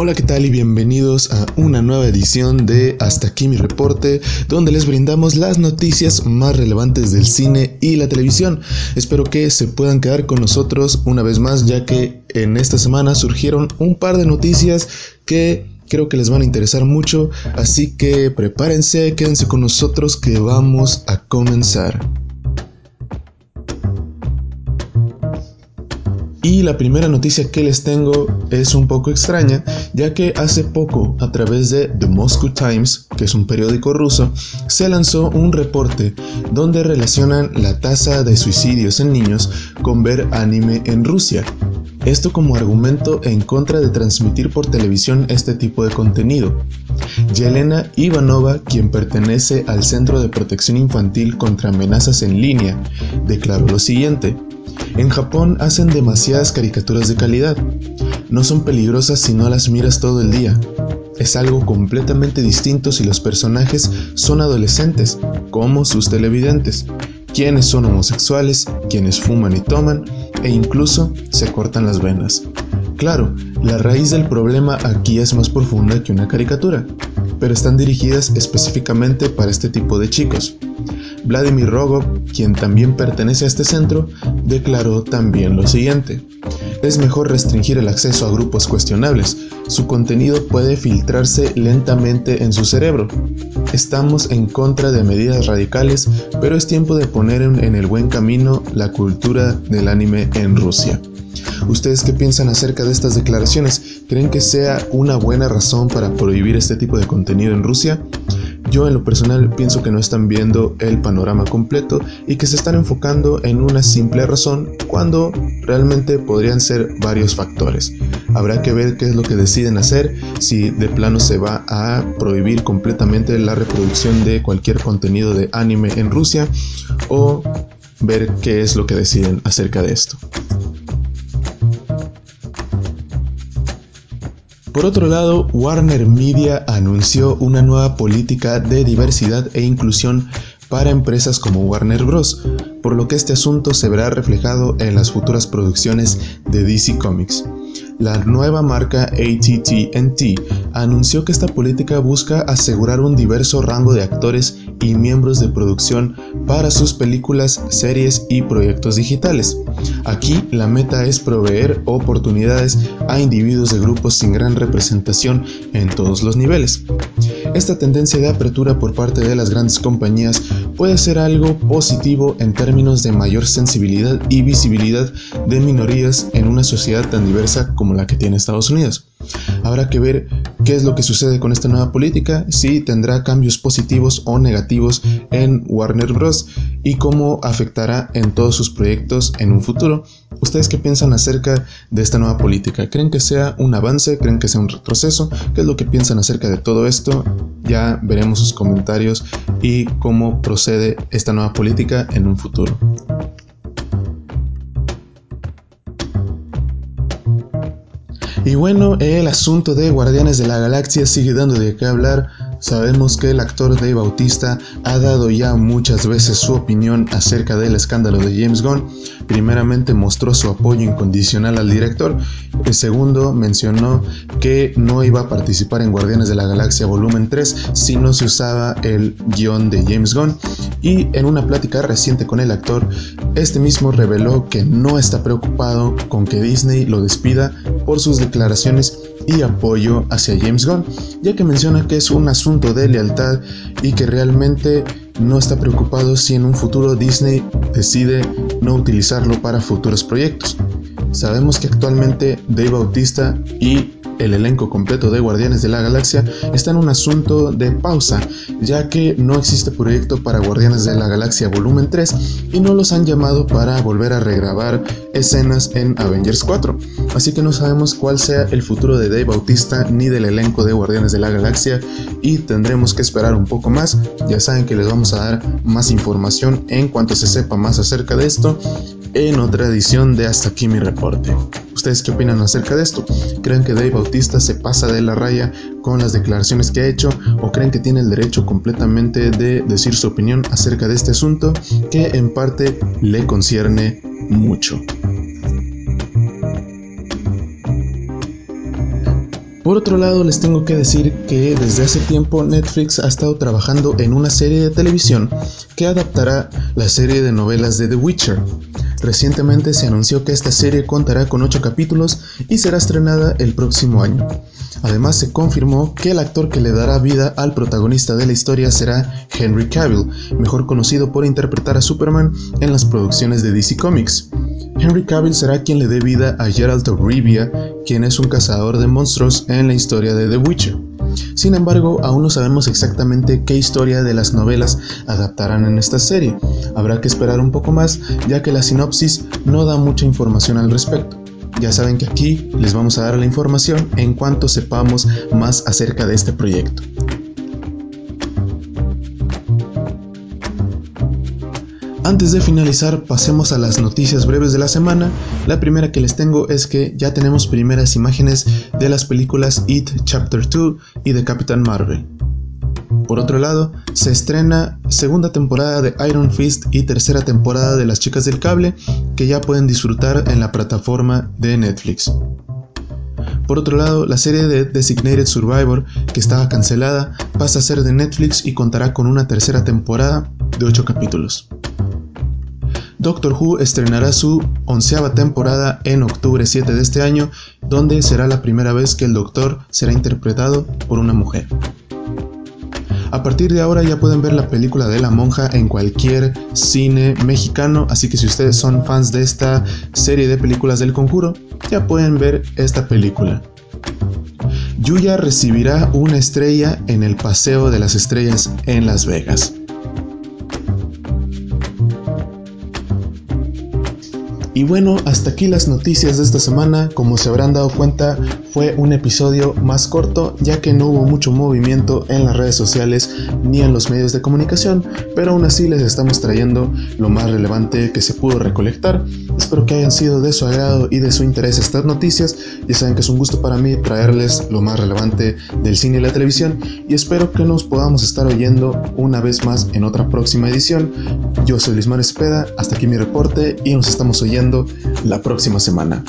Hola, ¿qué tal? Y bienvenidos a una nueva edición de Hasta aquí mi reporte, donde les brindamos las noticias más relevantes del cine y la televisión. Espero que se puedan quedar con nosotros una vez más, ya que en esta semana surgieron un par de noticias que creo que les van a interesar mucho, así que prepárense, quédense con nosotros que vamos a comenzar. Y la primera noticia que les tengo es un poco extraña, ya que hace poco, a través de The Moscow Times, que es un periódico ruso, se lanzó un reporte donde relacionan la tasa de suicidios en niños con ver anime en Rusia. Esto como argumento en contra de transmitir por televisión este tipo de contenido. Yelena Ivanova, quien pertenece al Centro de Protección Infantil contra Amenazas en Línea, declaró lo siguiente. En Japón hacen demasiadas caricaturas de calidad. No son peligrosas si no las miras todo el día. Es algo completamente distinto si los personajes son adolescentes, como sus televidentes, quienes son homosexuales, quienes fuman y toman, e incluso se cortan las venas. Claro, la raíz del problema aquí es más profunda que una caricatura, pero están dirigidas específicamente para este tipo de chicos. Vladimir Rogov, quien también pertenece a este centro, declaró también lo siguiente. Es mejor restringir el acceso a grupos cuestionables. Su contenido puede filtrarse lentamente en su cerebro. Estamos en contra de medidas radicales, pero es tiempo de poner en el buen camino la cultura del anime en Rusia. ¿Ustedes qué piensan acerca de estas declaraciones? ¿Creen que sea una buena razón para prohibir este tipo de contenido en Rusia? Yo en lo personal pienso que no están viendo el panorama completo y que se están enfocando en una simple razón cuando realmente podrían ser varios factores. Habrá que ver qué es lo que deciden hacer, si de plano se va a prohibir completamente la reproducción de cualquier contenido de anime en Rusia o ver qué es lo que deciden acerca de esto. Por otro lado, Warner Media anunció una nueva política de diversidad e inclusión para empresas como Warner Bros., por lo que este asunto se verá reflejado en las futuras producciones de DC Comics. La nueva marca ATT&T anunció que esta política busca asegurar un diverso rango de actores y miembros de producción para sus películas, series y proyectos digitales. Aquí la meta es proveer oportunidades a individuos de grupos sin gran representación en todos los niveles. Esta tendencia de apertura por parte de las grandes compañías puede ser algo positivo en términos de mayor sensibilidad y visibilidad de minorías en una sociedad tan diversa como la que tiene Estados Unidos. Habrá que ver qué es lo que sucede con esta nueva política, si tendrá cambios positivos o negativos en Warner Bros. y cómo afectará en todos sus proyectos en un futuro. ¿Ustedes qué piensan acerca de esta nueva política? ¿Creen que sea un avance? ¿Creen que sea un retroceso? ¿Qué es lo que piensan acerca de todo esto? Ya veremos sus comentarios y cómo procede esta nueva política en un futuro. Y bueno, el asunto de Guardianes de la Galaxia sigue dando de qué hablar. Sabemos que el actor Dave Bautista ha dado ya muchas veces su opinión acerca del escándalo de James Gunn. Primeramente mostró su apoyo incondicional al director. El segundo mencionó que no iba a participar en Guardianes de la Galaxia Volumen 3 si no se usaba el guion de James Gunn. Y en una plática reciente con el actor, este mismo reveló que no está preocupado con que Disney lo despida por sus declaraciones y apoyo hacia James Gunn, ya que menciona que es un asunto de lealtad y que realmente no está preocupado si en un futuro Disney decide no utilizarlo para futuros proyectos. Sabemos que actualmente Dave Bautista y el elenco completo de Guardianes de la Galaxia está en un asunto de pausa, ya que no existe proyecto para Guardianes de la Galaxia Volumen 3 y no los han llamado para volver a regrabar escenas en Avengers 4. Así que no sabemos cuál sea el futuro de Dave Bautista ni del elenco de Guardianes de la Galaxia y tendremos que esperar un poco más. Ya saben que les vamos a dar más información en cuanto se sepa más acerca de esto en otra edición de Hasta aquí mi reporte. ¿Ustedes qué opinan acerca de esto? ¿Creen que Dave Bautista se pasa de la raya con las declaraciones que ha hecho o creen que tiene el derecho completamente de decir su opinión acerca de este asunto que en parte le concierne mucho? Por otro lado, les tengo que decir que desde hace tiempo Netflix ha estado trabajando en una serie de televisión que adaptará la serie de novelas de The Witcher. Recientemente se anunció que esta serie contará con 8 capítulos y será estrenada el próximo año. Además se confirmó que el actor que le dará vida al protagonista de la historia será Henry Cavill, mejor conocido por interpretar a Superman en las producciones de DC Comics. Henry Cavill será quien le dé vida a Geralt of Rivia, quien es un cazador de monstruos en la historia de The Witcher. Sin embargo, aún no sabemos exactamente qué historia de las novelas adaptarán en esta serie. Habrá que esperar un poco más, ya que la sinopsis no da mucha información al respecto. Ya saben que aquí les vamos a dar la información en cuanto sepamos más acerca de este proyecto. Antes de finalizar, pasemos a las noticias breves de la semana. La primera que les tengo es que ya tenemos primeras imágenes de las películas It Chapter 2 y de Captain Marvel. Por otro lado, se estrena segunda temporada de Iron Fist y tercera temporada de Las Chicas del Cable, que ya pueden disfrutar en la plataforma de Netflix. Por otro lado, la serie de Designated Survivor, que estaba cancelada, pasa a ser de Netflix y contará con una tercera temporada de 8 capítulos. Doctor Who estrenará su onceava temporada en octubre 7 de este año, donde será la primera vez que el Doctor será interpretado por una mujer. A partir de ahora ya pueden ver la película de la monja en cualquier cine mexicano, así que si ustedes son fans de esta serie de películas del conjuro, ya pueden ver esta película. Yuya recibirá una estrella en el Paseo de las Estrellas en Las Vegas. Y bueno, hasta aquí las noticias de esta semana. Como se habrán dado cuenta, fue un episodio más corto ya que no hubo mucho movimiento en las redes sociales ni en los medios de comunicación, pero aún así les estamos trayendo lo más relevante que se pudo recolectar. Espero que hayan sido de su agrado y de su interés estas noticias. Ya saben que es un gusto para mí traerles lo más relevante del cine y la televisión y espero que nos podamos estar oyendo una vez más en otra próxima edición. Yo soy Luis Espeda, hasta aquí mi reporte y nos estamos oyendo la próxima semana.